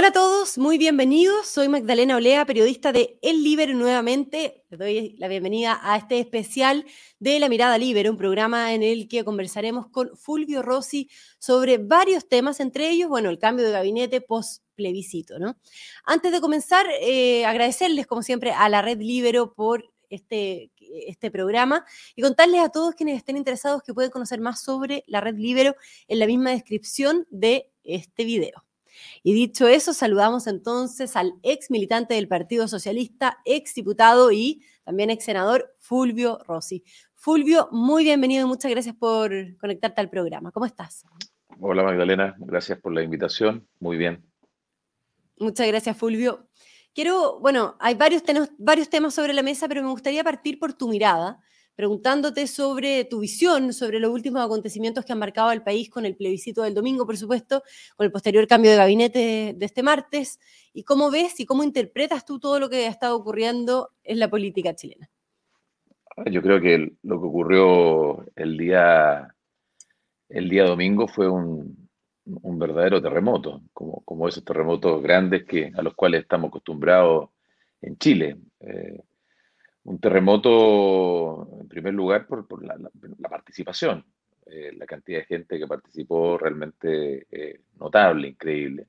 Hola a todos, muy bienvenidos. Soy Magdalena Olea, periodista de El Libero nuevamente. Les doy la bienvenida a este especial de La Mirada Libero, un programa en el que conversaremos con Fulvio Rossi sobre varios temas, entre ellos, bueno, el cambio de gabinete post plebiscito. Antes de comenzar, eh, agradecerles, como siempre, a la Red Libero por este, este programa y contarles a todos quienes estén interesados que pueden conocer más sobre la Red Libero en la misma descripción de este video. Y dicho eso, saludamos entonces al ex militante del Partido Socialista, ex diputado y también ex senador Fulvio Rossi. Fulvio, muy bienvenido y muchas gracias por conectarte al programa. ¿Cómo estás? Hola Magdalena, gracias por la invitación. Muy bien. Muchas gracias, Fulvio. Quiero, bueno, hay varios, varios temas sobre la mesa, pero me gustaría partir por tu mirada preguntándote sobre tu visión, sobre los últimos acontecimientos que han marcado al país con el plebiscito del domingo, por supuesto, con el posterior cambio de gabinete de este martes, y cómo ves y cómo interpretas tú todo lo que ha estado ocurriendo en la política chilena. Yo creo que lo que ocurrió el día, el día domingo fue un, verdadero terremoto, como, como esos terremotos grandes que, a los cuales estamos acostumbrados en Chile. Eh, un terremoto, en primer lugar, por, la, participación. Eh, la cantidad de gente que participó realmente eh, notable, increíble.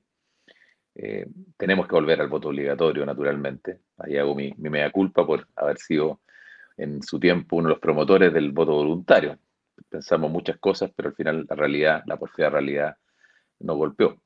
Eh, tenemos que volver al voto obligatorio, naturalmente. Ahí hago mi, mi mea culpa por haber sido en su tiempo uno de los promotores del voto voluntario. Pensamos muchas cosas, pero al final la realidad, la porfía realidad, nos golpeó.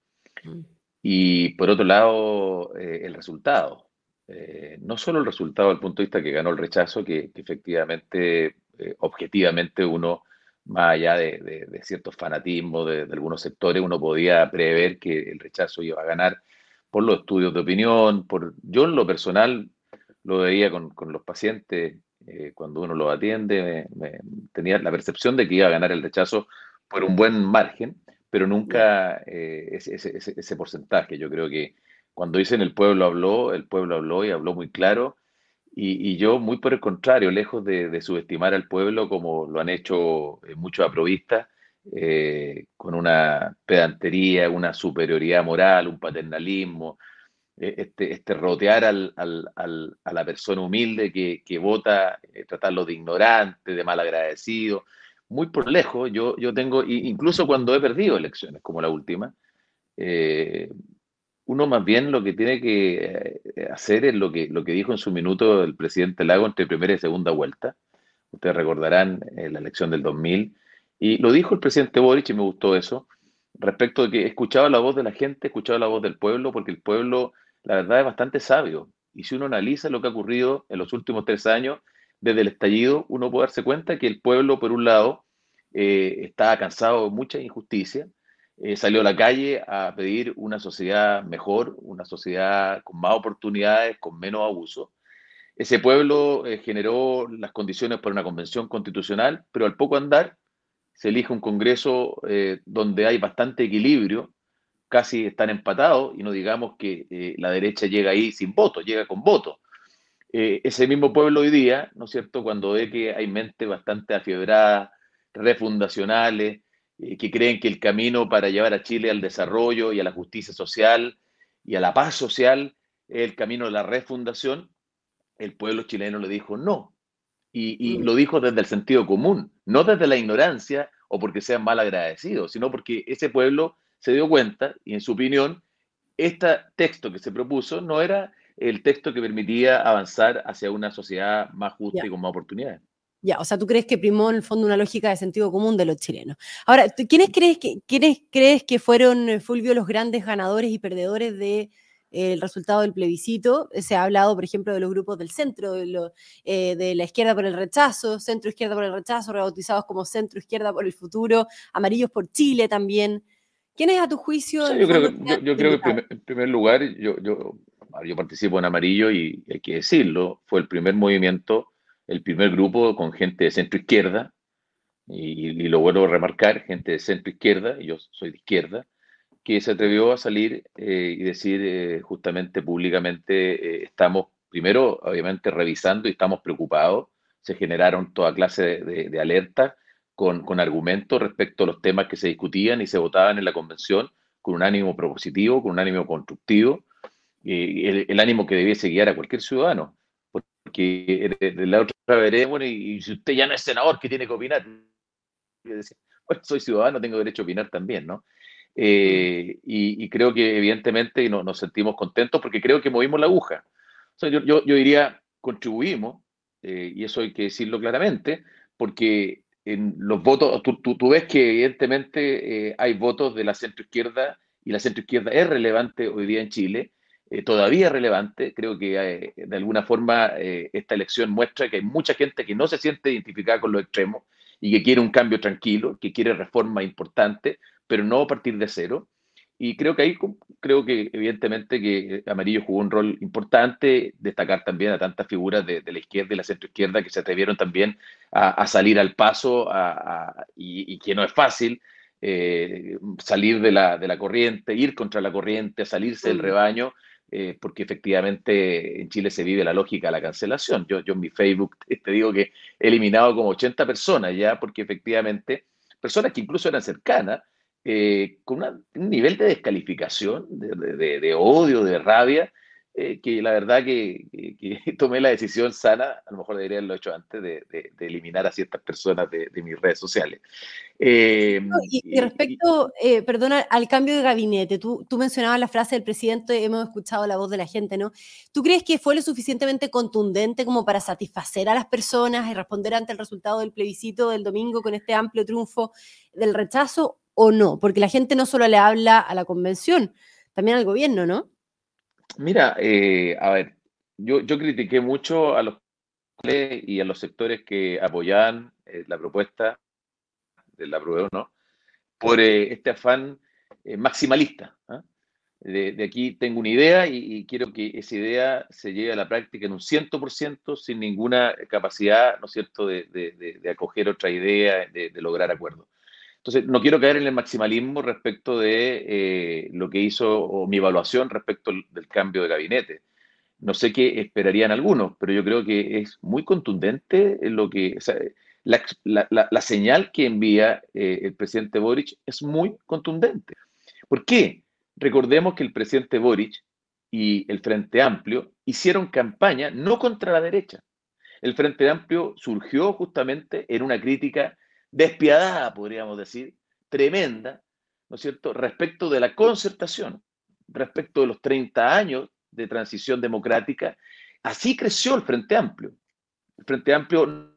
Mm. Y por otro lado, el resultado. Eh, no solo el resultado del punto de vista que ganó el rechazo, que, efectivamente, eh, objetivamente uno, más allá de, ciertos fanatismos de, algunos sectores, uno podía prever que el rechazo iba a ganar por los estudios de opinión, por yo en lo personal lo veía con, los pacientes eh, cuando uno los atiende, tenía la percepción de que iba a ganar el rechazo por un buen margen, pero nunca ese, ese porcentaje. Yo creo que cuando dicen el pueblo habló, el pueblo habló y habló muy claro. Y, yo, muy por el contrario, lejos de, subestimar al pueblo como lo han hecho eh, muchos aprovistas, eh, con una pedantería, una superioridad moral, un paternalismo, eh, este, este, rotear al, a la persona humilde que, vota, tratarlo de ignorante, de mal agradecido. Muy por lejos, yo, yo tengo, incluso cuando he perdido elecciones, como la última, uno más bien lo que tiene que eh, hacer es lo que, lo que dijo en su minuto el presidente Lago entre primera y segunda vuelta. Ustedes recordarán eh, la elección del 2000. Y lo dijo el presidente Boric y me gustó eso, respecto de que escuchaba la voz de la gente, escuchaba la voz del pueblo, porque el pueblo, la verdad, es bastante sabio. Y si uno analiza lo que ha ocurrido en los últimos tres años, desde el estallido, uno puede darse cuenta que el pueblo, por un lado, eh, está cansado de mucha injusticia, eh, salió a la calle a pedir una sociedad mejor, una sociedad con más oportunidades, con menos abuso. Ese pueblo eh, generó las condiciones para una convención constitucional, pero al poco andar se elige un Congreso eh, donde hay bastante equilibrio, casi están empatados, y no digamos que la derecha llega ahí sin voto, llega con voto. ese mismo pueblo hoy día, ¿no es cierto?, cuando ve que hay mentes bastante afiebradas, refundacionales, eh, que creen que el camino para llevar a Chile al desarrollo y a la justicia social y a la paz social es el camino de la refundación, el pueblo chileno le dijo no. Y, mm. lo dijo desde el sentido común, no desde la ignorancia o porque sean mal agradecidos, sino porque ese pueblo se dio cuenta y en su opinión, este texto que se propuso no era el texto que permitía avanzar hacia una sociedad más justa y con más oportunidades. Ya, o sea, tú crees que primó en el fondo una lógica de sentido común de los chilenos. Ahora, ¿quiénes crees que, quiénes crees que fueron, eh, Fulvio, los grandes ganadores y perdedores del de, eh, resultado del plebiscito? Se ha hablado, por ejemplo, de los grupos del centro, de, lo, eh, de la izquierda por el rechazo, centro izquierda por el rechazo, rebautizados como centro izquierda por el futuro, amarillos por Chile también. ¿Quiénes a tu juicio? yo, creo que, yo, creo que, en primer lugar, yo, yo, yo participo en amarillo y hay que decirlo, fue el primer movimiento el primer grupo con gente de centro izquierda, y, lo vuelvo a remarcar, gente de centro izquierda, y yo soy de izquierda, que se atrevió a salir eh, y decir eh, justamente públicamente, eh, estamos primero, obviamente, revisando y estamos preocupados. Se generaron toda clase de, de, alertas con, con argumentos respecto a los temas que se discutían y se votaban en la convención con un ánimo propositivo, con un ánimo constructivo, eh, el, ánimo que debiese guiar a cualquier ciudadano. Porque de, la otra veremos, y, si usted ya no es senador, ¿qué tiene que opinar? bueno, soy ciudadano, tengo derecho a opinar también, ¿no? Eh, y, creo que evidentemente nos sentimos contentos porque creo que movimos la aguja. yo, yo, diría, contribuimos, eh, y eso hay que decirlo claramente, porque en los votos, tú, tú, ves que evidentemente eh, hay votos de la centroizquierda y la centroizquierda es relevante hoy día en Chile, todavía es relevante. Creo que de alguna forma esta elección muestra que hay mucha gente que no se siente identificada con los extremos y que quiere un cambio tranquilo, que quiere reforma importante, pero no a partir de cero. Y creo que ahí, creo que evidentemente que Amarillo jugó un rol importante, destacar también a tantas figuras de, la izquierda y la centroizquierda que se atrevieron también a, salir al paso y, que no es fácil eh, salir de la, de la, corriente, ir contra la corriente, salirse del mm. rebaño, eh, porque efectivamente en Chile se vive la lógica de la cancelación. Yo, yo en mi Facebook te digo que he eliminado como 80 personas ya, porque efectivamente personas que incluso eran cercanas, eh, con un nivel de descalificación, de, odio, de rabia, eh, que la verdad que, tomé la decisión sana, a lo mejor debería haberlo hecho antes, de, eliminar a ciertas personas de, mis redes sociales. Eh, y, respecto, perdona, al cambio de gabinete, tú, tú mencionabas la frase del presidente, hemos escuchado la voz de la gente, ¿no? ¿Tú crees que fue lo suficientemente contundente como para satisfacer a las personas y responder ante el resultado del plebiscito del domingo con este amplio triunfo del rechazo? o no? Porque la gente no solo le habla a la convención, también al gobierno, ¿no? Mira, eh, a ver, yo, yo critiqué mucho a los y a los sectores que apoyaban eh, la propuesta de la prueba, ¿no? Por eh, este afán maximalista. ¿ah? De, aquí tengo una idea y, quiero que esa idea se lleve a la práctica en un 100% sin ninguna capacidad, ¿no es cierto?, de, de acoger otra idea, de, lograr acuerdos. Entonces, no quiero caer en el maximalismo respecto de eh, lo que hizo o mi evaluación respecto del cambio de gabinete. No sé qué esperarían algunos, pero yo creo que es muy contundente lo que, la, señal que envía eh, el presidente Boric es muy contundente. ¿Por qué? Recordemos que el presidente Boric y el Frente Amplio hicieron campaña no contra la derecha. El Frente Amplio surgió justamente en una crítica despiadada, podríamos decir, tremenda, ¿no es cierto?, respecto de la concertación, respecto de los 30 años de transición democrática. Así creció el Frente Amplio. El Frente Amplio,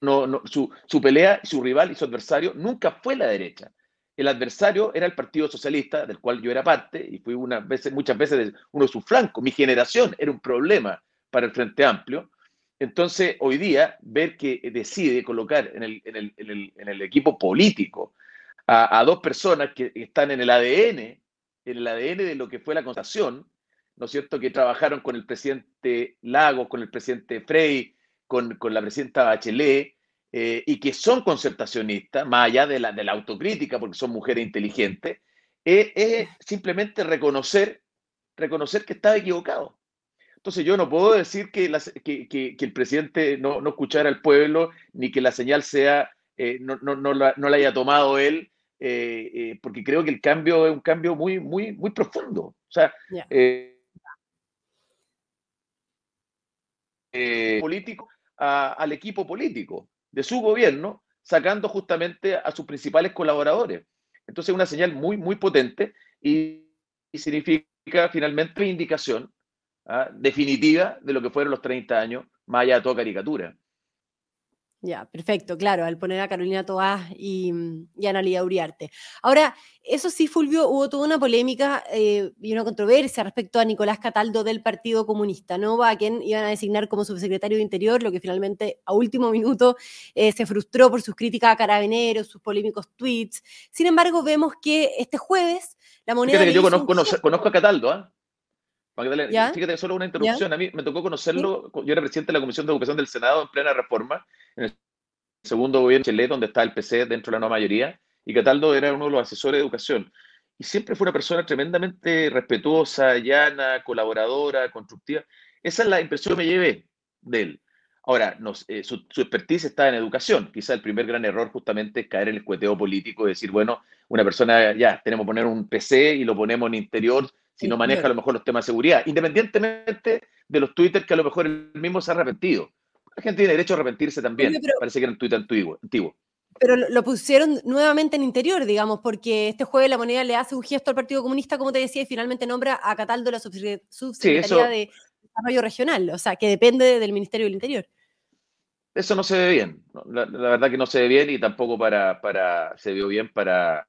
no, su, su pelea, su rival y su adversario nunca fue la derecha. El adversario era el Partido Socialista, del cual yo era parte, y fui una veces, muchas veces uno de sus flancos. Mi generación era un problema para el Frente Amplio, entonces, hoy día, ver que decide colocar en el, equipo político a, dos personas que están en el ADN, en el ADN de lo que fue la constitución, ¿no es cierto?, que trabajaron con el presidente Lagos, con el presidente Frey, con, la presidenta Bachelet, eh, y que son concertacionistas, más allá de la, de la autocrítica, porque son mujeres inteligentes, es simplemente reconocer, reconocer que estaba equivocado. Entonces yo no puedo decir que, el presidente no, escuchara al pueblo, ni que la señal sea, eh, no, la, haya tomado él, eh, eh, porque creo que el cambio es un cambio muy, muy, muy profundo. O sea, político al equipo político de su gobierno, sacando justamente a sus principales colaboradores. Entonces, es una señal muy, muy potente y, y significa finalmente indicación ¿ah? definitiva de lo que fueron los 30 años, más allá de toda caricatura. Ya, perfecto, claro, al poner a Carolina Toás y, y Ana Lía Uriarte. Ahora, eso sí, Fulvio, hubo toda una polémica eh, y una controversia respecto a Nicolás Cataldo del Partido Comunista, ¿no? A quien iban a designar como subsecretario de Interior, lo que finalmente a último minuto eh, se frustró por sus críticas a carabineros, sus polémicos tweets. Sin embargo, vemos que este jueves la moneda... yo conozco, a Cataldo, ¿ah? Magdalena, fíjate, solo una interrupción. A mí me tocó conocerlo. Yo era presidente de la Comisión de Educación del Senado en plena reforma, en el segundo gobierno de Chile, donde está el PC dentro de la nueva mayoría, y Cataldo era uno de los asesores de educación. Y siempre fue una persona tremendamente respetuosa, llana, colaboradora, constructiva. Esa es la impresión que me llevé de él. Ahora, eh, su, expertise está en educación. Quizá el primer gran error justamente es caer en el cueteo político y decir, bueno, una persona, ya, tenemos que poner un PC y lo ponemos en interior si no maneja a lo mejor los temas de seguridad, independientemente de los twitters que a lo mejor él mismo se ha arrepentido. La gente tiene derecho a arrepentirse también. Parece que era un tuit antiguo. antiguo. Pero lo pusieron nuevamente en interior, digamos, porque este jueves la moneda le hace un gesto al Partido Comunista, como te decía, y finalmente nombra a Cataldo la subsecretaría de Desarrollo Regional, o sea, que depende del Ministerio del Interior. Eso no se ve bien, la, verdad que no se ve bien y tampoco para, para se vio bien para,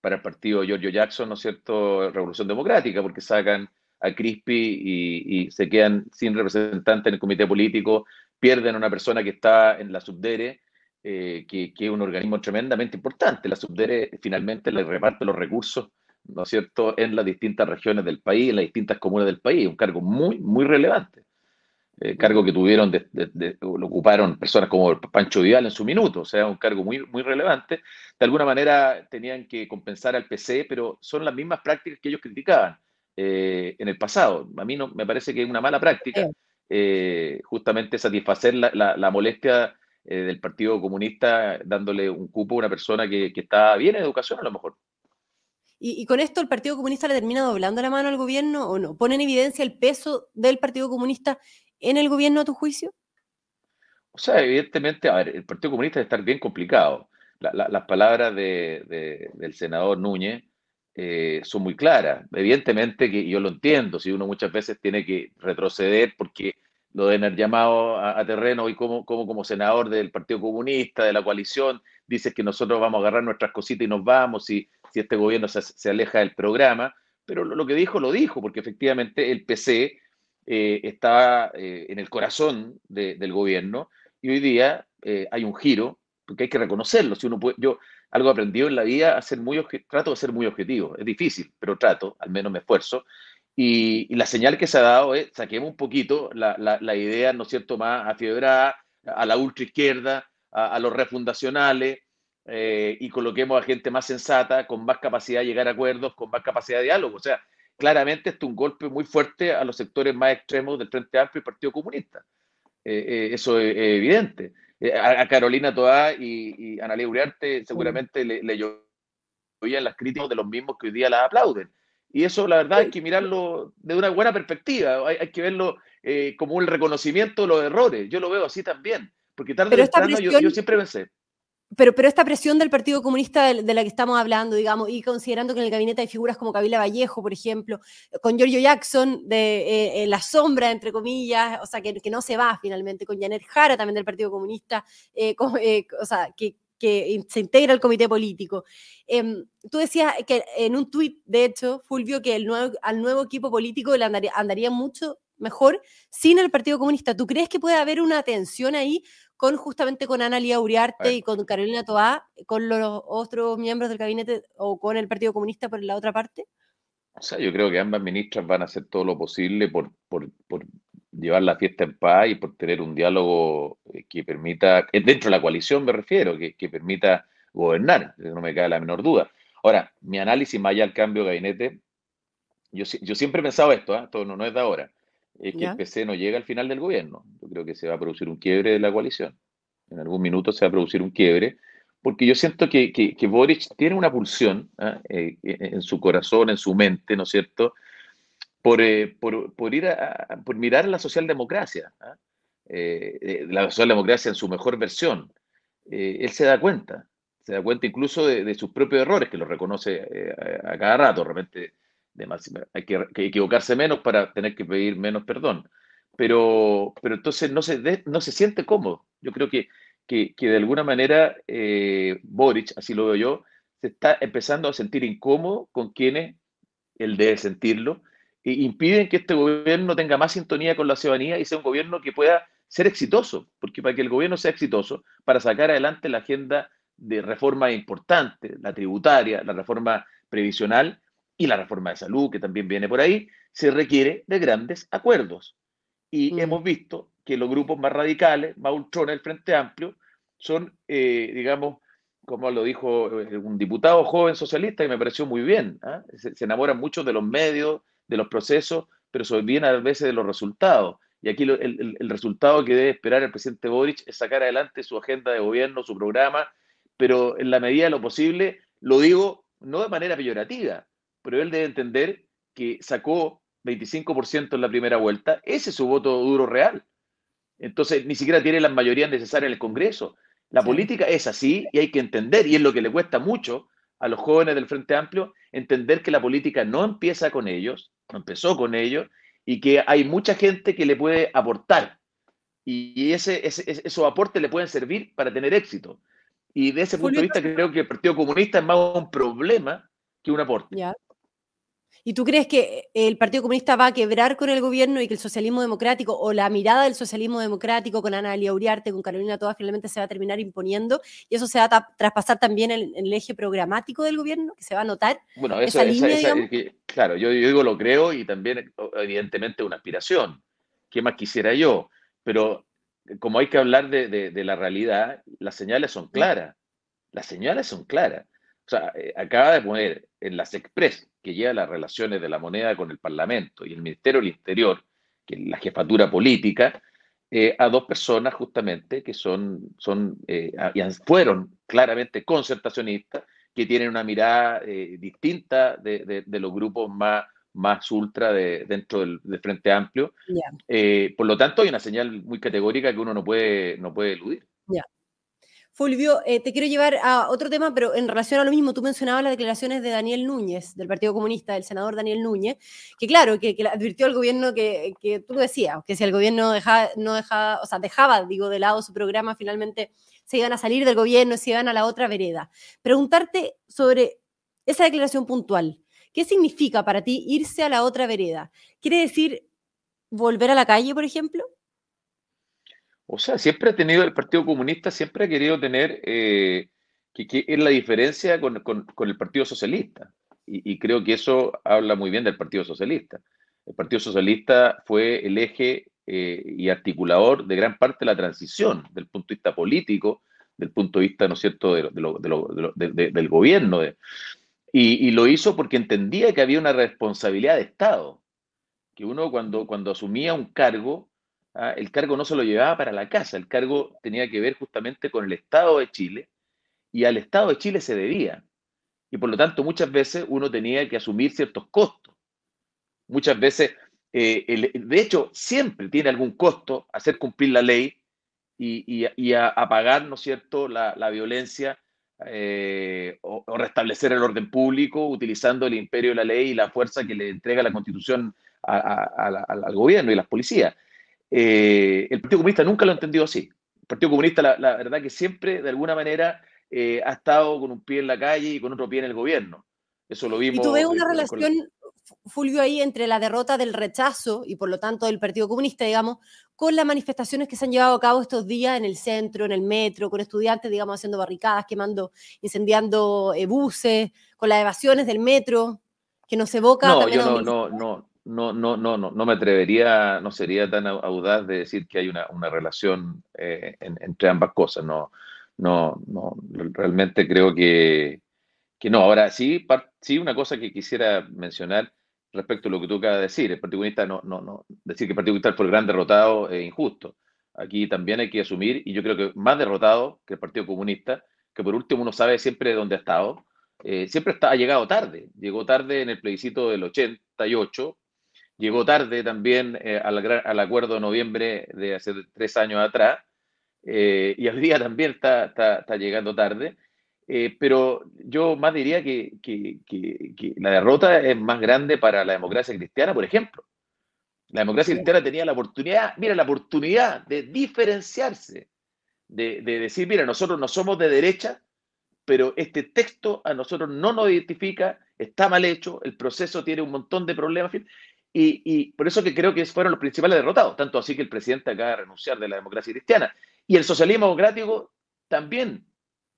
para el partido Giorgio Jackson, ¿no es cierto?, Revolución Democrática, porque sacan a Crispy y, se quedan sin representante en el comité político, pierden a una persona que está en la subdere, eh, que, que, es un organismo tremendamente importante. La subdere finalmente le reparte los recursos, ¿no es cierto?, en las distintas regiones del país, en las distintas comunas del país, un cargo muy, muy relevante. Eh, cargo que tuvieron, lo ocuparon personas como Pancho Vidal en su minuto, o sea, un cargo muy, muy relevante. De alguna manera tenían que compensar al PC, pero son las mismas prácticas que ellos criticaban eh, en el pasado. A mí no, me parece que es una mala práctica eh, justamente satisfacer la, molestia del Partido Comunista dándole un cupo a una persona que, está bien en educación a lo mejor. Y, y, con esto el Partido Comunista le termina doblando la mano al gobierno o no? ¿Pone en evidencia el peso del Partido Comunista en el gobierno a tu juicio? O sea, evidentemente, a ver, el Partido Comunista debe estar bien complicado. las palabras del senador Núñez eh, son muy claras. Evidentemente que yo lo entiendo, si uno muchas veces tiene que retroceder porque lo deben haber llamado a, terreno y como, como, como senador del Partido Comunista, de la coalición, dices que nosotros vamos a agarrar nuestras cositas y nos vamos si, si este gobierno se, aleja del programa. Pero lo, que dijo, lo dijo, porque efectivamente el PC eh, está eh, en el corazón del gobierno y hoy día eh, hay un giro, porque hay que reconocerlo. Si uno puede, yo algo aprendido en la vida, a ser muy trato de ser muy objetivo. Es difícil, pero trato, al menos me esfuerzo. Y, la señal que se ha dado es, saquemos un poquito la, la, idea, ¿no es cierto?, más afiebrada a la ultraizquierda, a, a los refundacionales, y coloquemos a gente más sensata, con más capacidad de llegar a acuerdos, con más capacidad de diálogo. O sea, claramente esto es un golpe muy fuerte a los sectores más extremos del Frente Amplio y Partido Comunista. Eh, eh, eso es, evidente. Eh, a, Carolina Toá y, y Analia Uriarte seguramente le, le oían las críticas de los mismos que hoy día las aplauden. Y eso, la verdad, hay que mirarlo de una buena perspectiva. Hay, que verlo como un reconocimiento de los errores. Yo lo veo así también. Porque tarde o temprano yo, yo siempre pensé, pero, pero esta presión del Partido Comunista de, la que estamos hablando, digamos, y considerando que en el gabinete hay figuras como Kabila Vallejo, por ejemplo, con Giorgio Jackson de eh, la sombra, entre comillas, o sea, que, que, no se va finalmente, con Janet Jara también del Partido Comunista, eh, eh, o sea, que, se integra al comité político. Em, tú decías que en un tuit, de hecho, Fulvio, que el nuevo, al nuevo equipo político le andaría, andaría mucho mejor sin el Partido Comunista. ¿Tú crees que puede haber una tensión ahí con justamente con Ana Lía Uriarte y con Carolina Toá, con los otros miembros del gabinete o con el Partido Comunista por la otra parte? O sea, yo creo que ambas ministras van a hacer todo lo posible por, por, por llevar la fiesta en paz y por tener un diálogo eh, que permita, eh, dentro de la coalición me refiero, que, que permita gobernar, no me cae la menor duda. Ahora, mi análisis más allá del cambio de gabinete, yo, yo siempre he pensado esto, ¿eh? esto no, no es de ahora es que el PC no llega al final del gobierno. Yo creo que se va a producir un quiebre de la coalición. En algún minuto se va a producir un quiebre, porque yo siento que, que, Boric tiene una pulsión ¿ah? eh, en su corazón, en su mente, ¿no es cierto?, por, eh, por, por ir a, por mirar la socialdemocracia, ¿ah? eh, la socialdemocracia en su mejor versión. él se da cuenta, se da cuenta incluso de, sus propios errores, que los reconoce a cada rato, de repente hay que, equivocarse menos para tener que pedir menos perdón. Pero, pero entonces no se, no se siente cómodo. Yo creo que, que, de alguna manera eh, Boric, así lo veo yo, se está empezando a sentir incómodo con quienes él debe sentirlo e impiden que este gobierno tenga más sintonía con la ciudadanía y sea un gobierno que pueda ser exitoso, porque para que el gobierno sea exitoso, para sacar adelante la agenda de reforma importante, la tributaria, la reforma previsional, y la reforma de salud, que también viene por ahí, se requiere de grandes acuerdos. Y mm. hemos visto que los grupos más radicales, más ultrones del Frente Amplio, son, eh, digamos, como lo dijo eh, un diputado joven socialista, y me pareció muy bien, ¿ah? se, enamoran mucho de los medios, de los procesos, pero se olvidan a veces de los resultados. Y aquí el, el, resultado que debe esperar el presidente Boric es sacar adelante su agenda de gobierno, su programa, pero en la medida de lo posible, lo digo no de manera peyorativa, pero él debe entender que sacó 25% en la primera vuelta, ese es su voto duro real. Entonces, ni siquiera tiene las mayorías necesarias en el Congreso. La política es así y hay que entender, y es lo que le cuesta mucho a los jóvenes del Frente Amplio, entender que la política no empieza con ellos, no empezó con ellos, y que hay mucha gente que le puede aportar. Y ese, esos aportes le pueden servir para tener éxito. Y de ese punto de vista creo que el Partido Comunista es más un problema que un aporte. ¿Y tú crees que el Partido Comunista va a quebrar con el gobierno y que el socialismo democrático o la mirada del socialismo democrático con Ana Elia Uriarte, con Carolina Toda, finalmente se va a terminar imponiendo y eso se va a traspasar también en, el eje programático del gobierno, que se va a notar? Bueno, eso, esa, claro, yo, digo lo creo y también evidentemente una aspiración. ¿Qué más quisiera yo? Pero como hay que hablar de, de la realidad, las señales son claras. Las señales son claras. O sea, eh, acaba de poner en las Express, que lleva las relaciones de la moneda con el Parlamento, y el Ministerio del Interior, que es la jefatura política, eh, a dos personas justamente que son, son eh, fueron claramente concertacionistas, que tienen una mirada distinta de, los grupos más, más ultra de, dentro del, Frente Amplio. por lo tanto, hay una señal muy categórica que uno no puede, no puede eludir. Fulvio, eh, te quiero llevar a otro tema, pero en relación a lo mismo, tú mencionabas las declaraciones de Daniel Núñez, del Partido Comunista, del senador Daniel Núñez, que claro, que, advirtió al gobierno que, que, tú lo decías, que si el gobierno dejaba, no dejaba, o sea, dejaba, digo, de lado su programa, finalmente se iban a salir del gobierno, se iban a la otra vereda. Preguntarte sobre esa declaración puntual. ¿Qué significa para ti irse a la otra vereda? ¿Quiere decir volver a la calle, por ejemplo? O sea, siempre ha tenido el Partido Comunista, siempre ha querido tener, eh, que, es la diferencia con, el Partido Socialista. Y, creo que eso habla muy bien del Partido Socialista. El Partido Socialista fue el eje eh, y articulador de gran parte de la transición, del punto de vista político, del punto de vista, ¿no cierto?, del gobierno. Y, y, lo hizo porque entendía que había una responsabilidad de Estado, que uno cuando, cuando asumía un cargo ¿ah? el cargo no se lo llevaba para la casa, el cargo tenía que ver justamente con el Estado de Chile y al Estado de Chile se debía. Y por lo tanto muchas veces uno tenía que asumir ciertos costos. Muchas veces, eh, de hecho, siempre tiene algún costo hacer cumplir la ley y, apagar, ¿no es cierto?, la, violencia eh, o, restablecer el orden público utilizando el imperio de la ley y la fuerza que le entrega la constitución al gobierno y las policías. Eh, el Partido Comunista nunca lo ha entendido así. El Partido Comunista, la, verdad que siempre, de alguna manera, eh, ha estado con un pie en la calle y con otro pie en el gobierno. Eso lo vimos. ¿Y tú ves una relación, Fulvio, ahí entre la derrota del rechazo y por lo tanto del Partido Comunista, digamos, con las manifestaciones que se han llevado a cabo estos días en el centro, en el metro, con estudiantes, digamos, haciendo barricadas, quemando, incendiando eh, buses, con las evasiones del metro, que nos evoca. No, yo no, no, no, no, no, no, no, no me atrevería, no sería tan audaz de decir que hay una, relación eh, entre ambas cosas. No, no, no, realmente creo que, que no. Ahora, sí, sí, una cosa que quisiera mencionar respecto a lo que tú acabas de decir. El Partido Comunista, no, no, no, decir que el Partido Comunista fue el gran derrotado es injusto. Aquí también hay que asumir, y yo creo que más derrotado que el Partido Comunista, que por último uno sabe siempre dónde ha estado, eh, siempre está, ha llegado tarde. Llegó tarde en el plebiscito del 88, llegó tarde también eh, al, acuerdo de noviembre de hace tres años atrás, eh, y hoy día también está, está, llegando tarde, eh, pero yo más diría que, que, la derrota es más grande para la democracia cristiana, por ejemplo. La democracia cristiana tenía la oportunidad, mira, la oportunidad de diferenciarse, de, de decir, mira, nosotros no somos de derecha, pero este texto a nosotros no nos identifica, está mal hecho, el proceso tiene un montón de problemas. Y, por eso que creo que fueron los principales derrotados, tanto así que el presidente acaba de renunciar de la democracia cristiana. Y el socialismo democrático también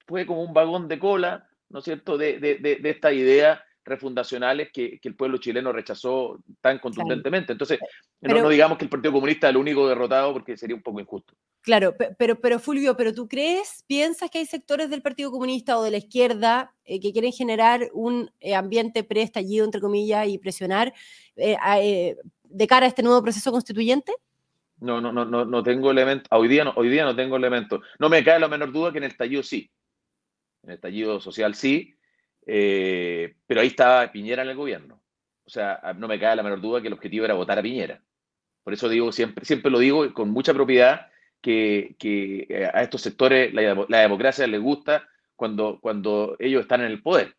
fue como un vagón de cola, ¿no es cierto?, de, de, de, estas ideas refundacionales que, que, el pueblo chileno rechazó tan contundentemente. Entonces, no, no digamos que el Partido Comunista es el único derrotado porque sería un poco injusto. Claro, pero, pero Fulvio, ¿pero tú crees, piensas que hay sectores del Partido Comunista o de la izquierda eh, que quieren generar un eh, ambiente pre-estallido, entre comillas, y presionar eh, de cara a este nuevo proceso constituyente? No, no, no, no, no tengo elementos. Hoy día no, hoy día no tengo elementos. No me cae la menor duda que en el estallido sí. En el estallido social sí. Eh, pero ahí estaba Piñera en el gobierno. O sea, no me cae la menor duda que el objetivo era votar a Piñera. Por eso digo, siempre, siempre lo digo con mucha propiedad, que, que a estos sectores la, la, democracia les gusta cuando, cuando ellos están en el poder.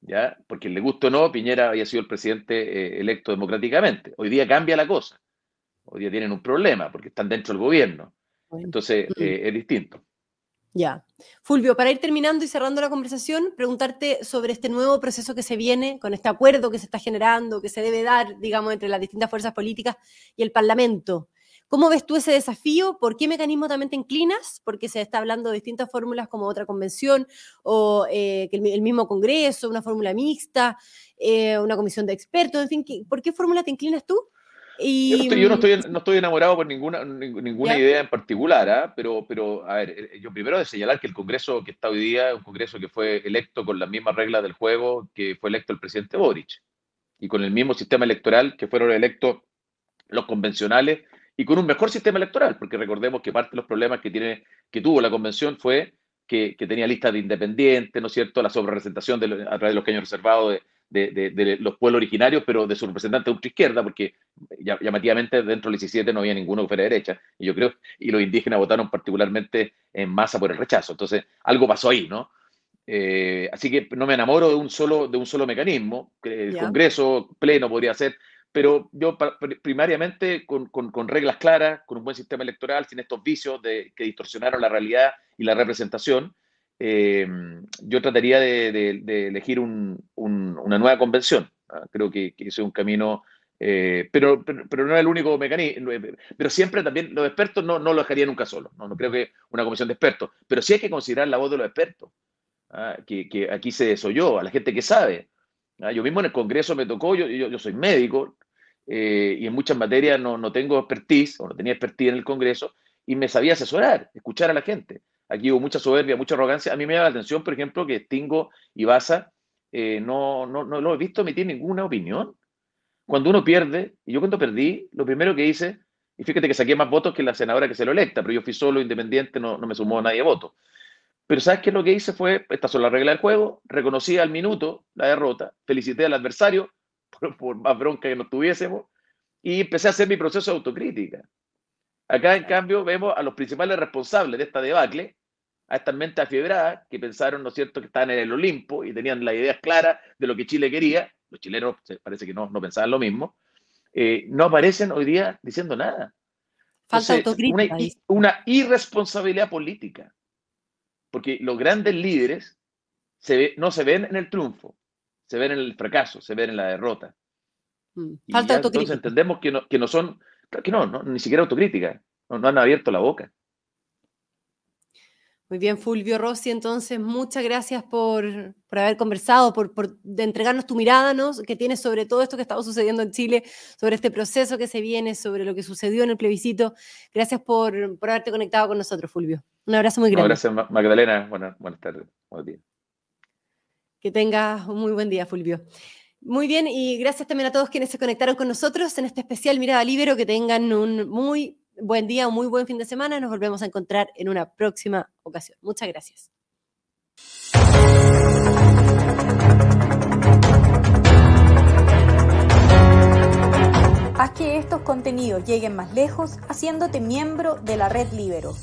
¿Ya? Porque le gusta o no, Piñera había sido el presidente eh, electo democráticamente. Hoy día cambia la cosa. Hoy día tienen un problema porque están dentro del gobierno. Entonces mm. eh, es distinto. Ya. Fulvio, para ir terminando y cerrando la conversación, preguntarte sobre este nuevo proceso que se viene, con este acuerdo que se está generando, que se debe dar, digamos, entre las distintas fuerzas políticas y el Parlamento. ¿Cómo ves tú ese desafío? ¿Por qué mecanismo también te inclinas? Porque se está hablando de distintas fórmulas como otra convención o eh, el, mismo Congreso, una fórmula mixta, eh, una comisión de expertos, en fin, ¿por qué fórmula te inclinas tú? Yo, no, estoy, enamorado por ninguna, ninguna idea en particular, ¿ah? pero, pero, a ver, eh, yo primero de señalar que el Congreso que está hoy día es un Congreso que fue electo con las mismas reglas del juego que fue electo el presidente Boric y con el mismo sistema electoral que fueron electos los convencionales y con un mejor sistema electoral, porque recordemos que parte de los problemas que, tiene, que tuvo la convención fue que, tenía listas de independientes, ¿no es cierto?, la sobrerepresentación de, a través de los caños reservados de, de, los pueblos originarios, pero de su representante ultraizquierda, porque llamativamente dentro del 17 no había ninguno que fuera derecha, y yo creo, y los indígenas votaron particularmente en masa por el rechazo. Entonces, algo pasó ahí, ¿no? Eh, así que no me enamoro de un solo, de un solo mecanismo, que el Congreso pleno podría ser, pero yo primariamente con, con, reglas claras, con un buen sistema electoral, sin estos vicios de, que distorsionaron la realidad y la representación, eh, yo trataría de, elegir una nueva convención. ¿ah? Creo que, ese es un camino, eh, pero, pero, no es el único mecanismo. Pero siempre también los expertos no, no lo dejaría nunca solo. No, no creo que una comisión de expertos, pero sí hay que considerar la voz de los expertos, ¿ah? que, que, aquí se desoyó, a la gente que sabe. ¿ah? Yo mismo en el Congreso me tocó, yo, yo, yo soy médico eh, y en muchas materias no, no tengo expertise, o no tenía expertise en el Congreso, y me sabía asesorar, escuchar a la gente. Aquí hubo mucha soberbia, mucha arrogancia. A mí me llama la atención, por ejemplo, que Stingo y Baza eh, no, no, no lo he visto emitir ninguna opinión. Cuando uno pierde, y yo cuando perdí, lo primero que hice, y fíjate que saqué más votos que la senadora que se lo electa, pero yo fui solo, independiente, no, no me sumó nadie voto. Pero ¿sabes qué? Lo que hice fue, estas son las reglas del juego, reconocí al minuto la derrota, felicité al adversario, por, por más bronca que nos tuviésemos, y empecé a hacer mi proceso de autocrítica. Acá, en cambio, vemos a los principales responsables de esta debacle, a estas mentes afiebradas que pensaron, ¿no es cierto?, que estaban en el Olimpo y tenían las ideas claras de lo que Chile quería. Los chilenos parece que no, no pensaban lo mismo. Eh, no aparecen hoy día diciendo nada. Falta autocrítica. Una, una, irresponsabilidad política. Porque los grandes líderes se no se ven en el triunfo, se ven en el fracaso, se ven en la derrota. Mm, falta autocrítica. Entonces entendemos que no, que no son que no, no, ni siquiera autocrítica, no, han abierto la boca. Muy bien, Fulvio Rossi, entonces muchas gracias por, haber conversado, por, de entregarnos tu mirada, ¿no? que tienes sobre todo esto que estaba sucediendo en Chile, sobre este proceso que se viene, sobre lo que sucedió en el plebiscito. Gracias por, por haberte conectado con nosotros, Fulvio. Un abrazo muy grande. gracias, Magdalena. Buenas, buenas tardes. Buenos días. Que tengas un muy buen día, Fulvio. Muy bien, y gracias también a todos quienes se conectaron con nosotros en este especial Mirada Libero. Que tengan un muy buen día, un muy buen fin de semana. Nos volvemos a encontrar en una próxima ocasión. Muchas gracias. Haz que estos contenidos lleguen más lejos haciéndote miembro de la red Libero.